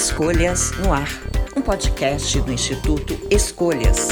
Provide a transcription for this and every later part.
Escolhas no Ar, um podcast do Instituto Escolhas.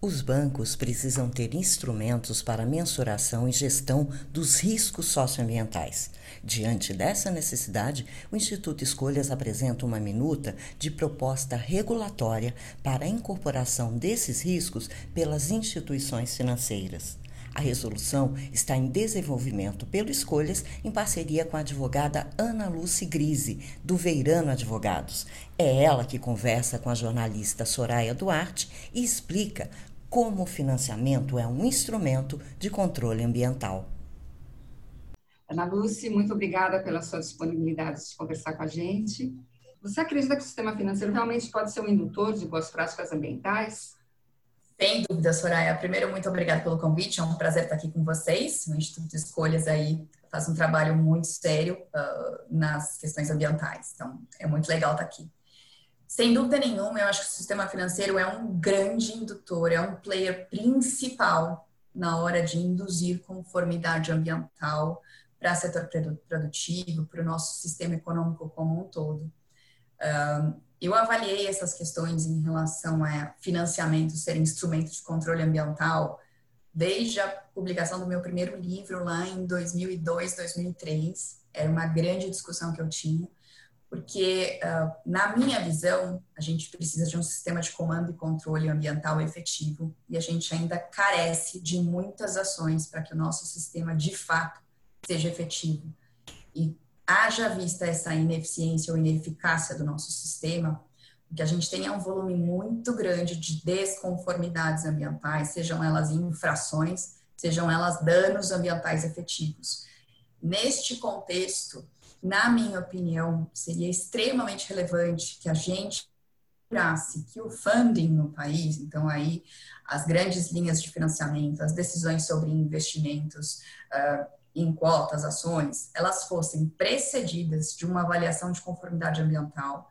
Os bancos precisam ter instrumentos para mensuração e gestão dos riscos socioambientais. Diante dessa necessidade, o Instituto Escolhas apresenta uma minuta de proposta regulatória para a incorporação desses riscos pelas instituições financeiras. A resolução está em desenvolvimento pelo Escolhas em parceria com a advogada Ana Lúcia Grise, do Veirano Advogados. É ela que conversa com a jornalista Soraya Duarte e explica como o financiamento é um instrumento de controle ambiental. Ana Lúcia, muito obrigada pela sua disponibilidade de conversar com a gente. Você acredita que o sistema financeiro realmente pode ser um indutor de boas práticas ambientais? Sem dúvida, Soraya. Primeiro, muito obrigada pelo convite. É um prazer estar aqui com vocês. O Instituto Escolhas aí faz um trabalho muito sério uh, nas questões ambientais. Então, é muito legal estar aqui. Sem dúvida nenhuma, eu acho que o sistema financeiro é um grande indutor, é um player principal na hora de induzir conformidade ambiental para o setor produtivo, para o nosso sistema econômico como um todo. Uh, eu avaliei essas questões em relação a financiamento ser instrumento de controle ambiental desde a publicação do meu primeiro livro lá em 2002, 2003. Era uma grande discussão que eu tinha, porque, uh, na minha visão, a gente precisa de um sistema de comando e controle ambiental efetivo e a gente ainda carece de muitas ações para que o nosso sistema, de fato, seja efetivo. E haja vista essa ineficiência ou ineficácia do nosso sistema, o que a gente tem é um volume muito grande de desconformidades ambientais, sejam elas infrações, sejam elas danos ambientais efetivos. Neste contexto, na minha opinião, seria extremamente relevante que a gente procurasse que o funding no país, então aí as grandes linhas de financiamento, as decisões sobre investimentos, uh, em cotas, ações, elas fossem precedidas de uma avaliação de conformidade ambiental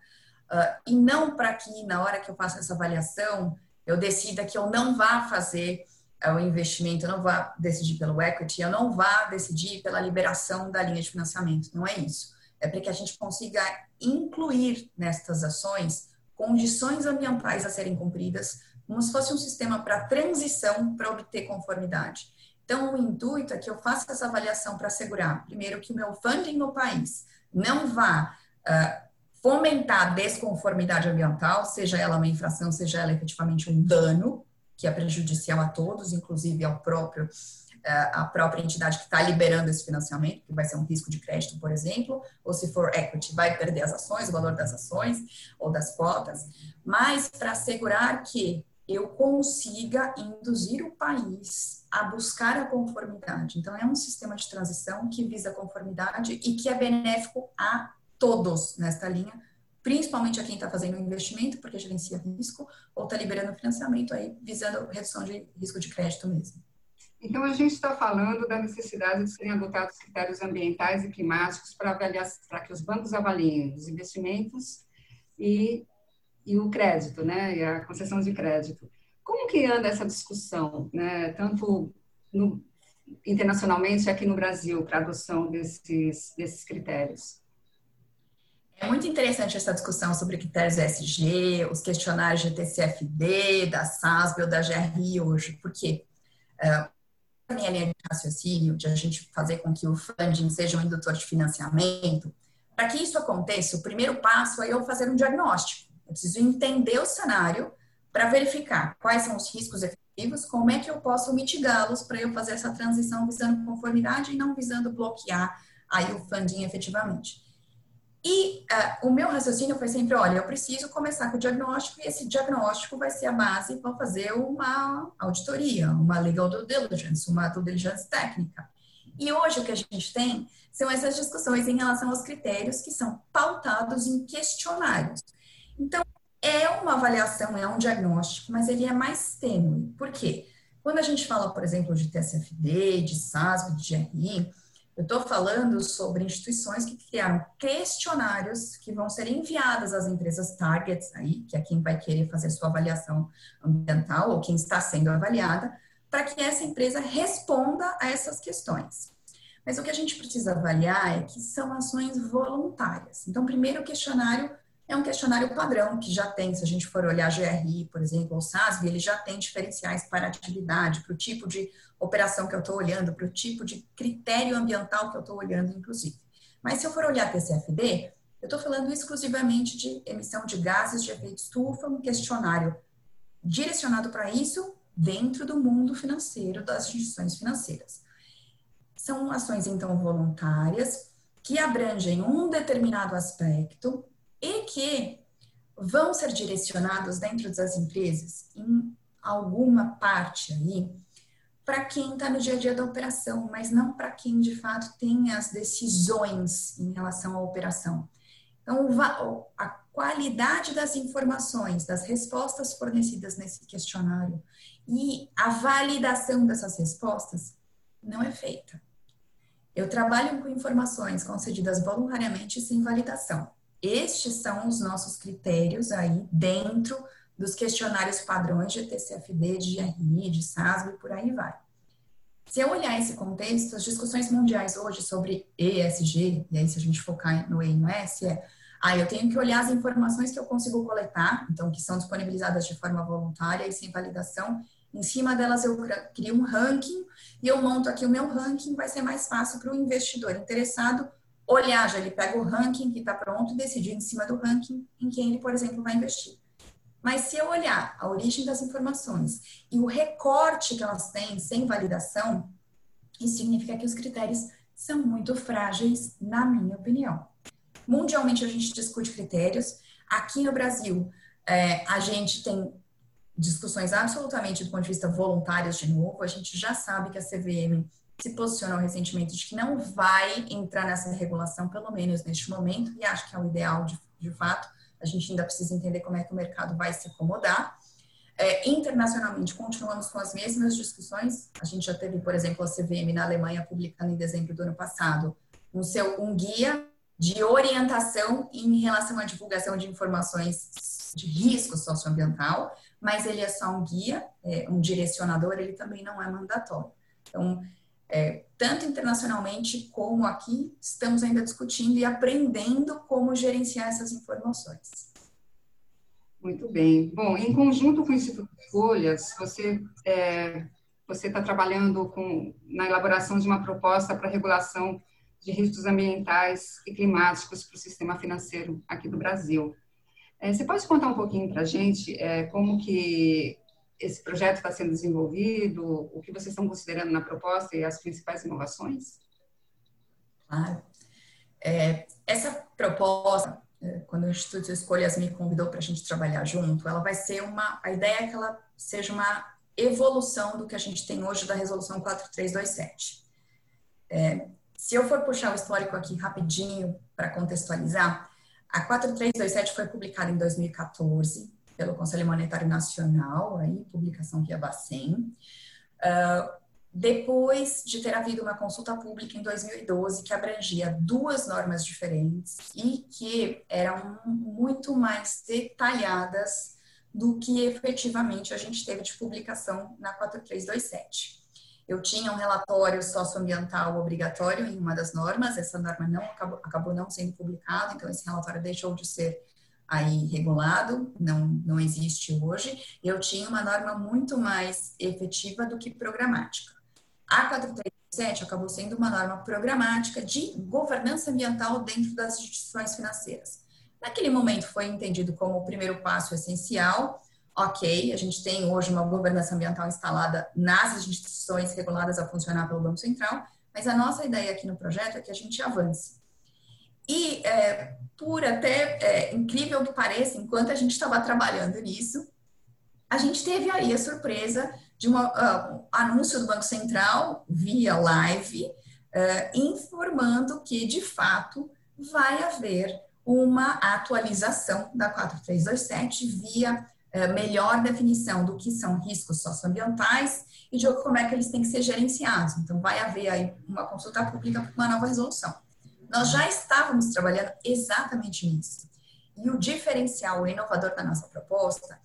uh, e não para que na hora que eu faço essa avaliação eu decida que eu não vá fazer uh, o investimento, eu não vá decidir pelo equity, eu não vá decidir pela liberação da linha de financiamento. Não é isso. É para que a gente consiga incluir nestas ações condições ambientais a serem cumpridas, como se fosse um sistema para transição para obter conformidade. Então, o intuito é que eu faça essa avaliação para assegurar, primeiro, que o meu funding no país não vá uh, fomentar a desconformidade ambiental, seja ela uma infração, seja ela efetivamente um dano, que é prejudicial a todos, inclusive ao próprio a própria entidade que está liberando esse financiamento, que vai ser um risco de crédito, por exemplo, ou se for equity, vai perder as ações, o valor das ações ou das cotas, mas para assegurar que eu consiga induzir o país a buscar a conformidade. Então, é um sistema de transição que visa a conformidade e que é benéfico a todos nesta linha, principalmente a quem está fazendo investimento, porque gerencia risco, ou está liberando financiamento aí, visando redução de risco de crédito mesmo. Então, a gente está falando da necessidade de serem adotados critérios ambientais e climáticos para avaliar, para que os bancos avaliem os investimentos e e o crédito, né, e a concessão de crédito. Como que anda essa discussão, né, tanto no, internacionalmente aqui no Brasil, para adoção desses, desses critérios? É muito interessante essa discussão sobre critérios ESG, os questionários de TCFD, da SASB ou da GRI hoje, porque uh, a minha linha de raciocínio de a gente fazer com que o funding seja um indutor de financiamento, para que isso aconteça, o primeiro passo é eu fazer um diagnóstico. Eu preciso entender o cenário para verificar quais são os riscos efetivos, como é que eu posso mitigá-los para eu fazer essa transição visando conformidade e não visando bloquear aí o funding efetivamente. E uh, o meu raciocínio foi sempre, olha, eu preciso começar com o diagnóstico e esse diagnóstico vai ser a base para fazer uma auditoria, uma legal due diligence, uma due diligence técnica. E hoje o que a gente tem são essas discussões em relação aos critérios que são pautados em questionários. Então, é uma avaliação, é um diagnóstico, mas ele é mais tênue. Por quê? Quando a gente fala, por exemplo, de TSFD, de SASB, de GRI, eu estou falando sobre instituições que criaram questionários que vão ser enviados às empresas targets, aí, que é quem vai querer fazer sua avaliação ambiental ou quem está sendo avaliada, para que essa empresa responda a essas questões. Mas o que a gente precisa avaliar é que são ações voluntárias. Então, primeiro, o questionário é um questionário padrão que já tem, se a gente for olhar GRI, por exemplo, ou SASB, ele já tem diferenciais para atividade, para o tipo de operação que eu estou olhando, para o tipo de critério ambiental que eu estou olhando, inclusive. Mas se eu for olhar TCFD, eu estou falando exclusivamente de emissão de gases de efeito estufa, um questionário direcionado para isso dentro do mundo financeiro das instituições financeiras. São ações, então, voluntárias que abrangem um determinado aspecto e que vão ser direcionados dentro das empresas em alguma parte aí para quem está no dia a dia da operação, mas não para quem de fato tem as decisões em relação à operação. Então, a qualidade das informações, das respostas fornecidas nesse questionário e a validação dessas respostas não é feita. Eu trabalho com informações concedidas voluntariamente sem validação. Estes são os nossos critérios aí dentro dos questionários padrões de TCFD, de GRI, de SASB e por aí vai. Se eu olhar esse contexto, as discussões mundiais hoje sobre ESG, e aí se a gente focar no E e no S, é ah, eu tenho que olhar as informações que eu consigo coletar, então que são disponibilizadas de forma voluntária e sem validação. Em cima delas eu crio um ranking e eu monto aqui o meu ranking, vai ser mais fácil para o investidor interessado olhar, já ele pega o ranking que está pronto e decidir em cima do ranking em quem ele, por exemplo, vai investir. Mas se eu olhar a origem das informações e o recorte que elas têm sem validação, isso significa que os critérios são muito frágeis, na minha opinião. Mundialmente a gente discute critérios. Aqui no Brasil, é, a gente tem discussões absolutamente do ponto de vista voluntários de novo. A gente já sabe que a CVM se posicionou recentemente de que não vai entrar nessa regulação, pelo menos neste momento, e acho que é o ideal de, de fato. A gente ainda precisa entender como é que o mercado vai se acomodar. É, internacionalmente, continuamos com as mesmas discussões. A gente já teve, por exemplo, a CVM na Alemanha publicando em dezembro do ano passado um, seu, um guia de orientação em relação à divulgação de informações de risco socioambiental, mas ele é só um guia, é, um direcionador, ele também não é mandatório. Então, é, tanto internacionalmente como aqui, estamos ainda discutindo e aprendendo como gerenciar essas informações. Muito bem. Bom, em conjunto com o Instituto Folhas, você é, você está trabalhando com, na elaboração de uma proposta para regulação de riscos ambientais e climáticos para o sistema financeiro aqui do Brasil. É, você pode contar um pouquinho para a gente é, como que esse projeto está sendo desenvolvido, o que vocês estão considerando na proposta e as principais inovações? Claro. É, essa proposta, é, quando o Instituto Escolhas me convidou para a gente trabalhar junto, ela vai ser uma. A ideia é que ela seja uma evolução do que a gente tem hoje da Resolução 4327. É, se eu for puxar o histórico aqui rapidinho para contextualizar, a 4327 foi publicada em 2014 pelo Conselho Monetário Nacional, aí, publicação via Bacen. Uh, depois de ter havido uma consulta pública em 2012 que abrangia duas normas diferentes e que eram muito mais detalhadas do que efetivamente a gente teve de publicação na 4327. Eu tinha um relatório socioambiental obrigatório em uma das normas, essa norma não acabou, acabou não sendo publicada, então esse relatório deixou de ser aí regulado, não, não existe hoje. Eu tinha uma norma muito mais efetiva do que programática. A 437 acabou sendo uma norma programática de governança ambiental dentro das instituições financeiras. Naquele momento foi entendido como o primeiro passo essencial, ok, a gente tem hoje uma governança ambiental instalada nas instituições reguladas a funcionar pelo Banco Central, mas a nossa ideia aqui no projeto é que a gente avance. E, é, por até é, incrível que pareça, enquanto a gente estava trabalhando nisso, a gente teve aí a surpresa de um uh, anúncio do Banco Central via live, uh, informando que, de fato, vai haver uma atualização da 4327 via é, melhor definição do que são riscos socioambientais e de como é que eles têm que ser gerenciados. Então, vai haver aí uma consulta pública para uma nova resolução. Nós já estávamos trabalhando exatamente nisso. E o diferencial, o inovador da nossa proposta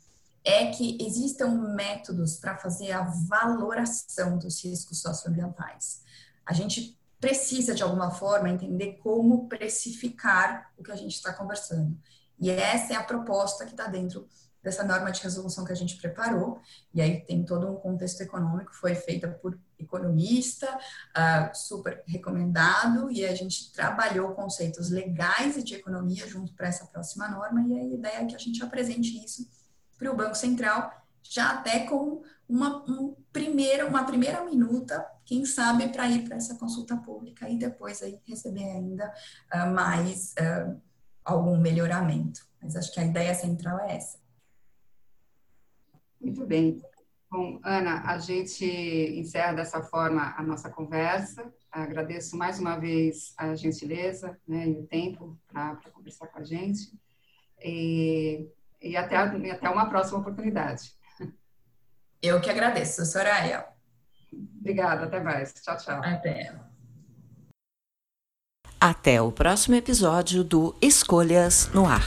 é que existam métodos para fazer a valoração dos riscos socioambientais. A gente precisa, de alguma forma, entender como precificar o que a gente está conversando. E essa é a proposta que está dentro dessa norma de resolução que a gente preparou, e aí tem todo um contexto econômico, foi feita por economista, uh, super recomendado, e a gente trabalhou conceitos legais e de economia junto para essa próxima norma, e a ideia é que a gente apresente isso para o Banco Central, já até com uma, um primeira, uma primeira minuta, quem sabe, para ir para essa consulta pública e depois aí receber ainda uh, mais uh, algum melhoramento. Mas acho que a ideia central é essa. Muito bem. Bom, Ana, a gente encerra dessa forma a nossa conversa. Agradeço mais uma vez a gentileza né, e o tempo para conversar com a gente. E, e até, até uma próxima oportunidade. Eu que agradeço, Soraya. Obrigada, até mais. Tchau, tchau. Até. Até o próximo episódio do Escolhas no Ar.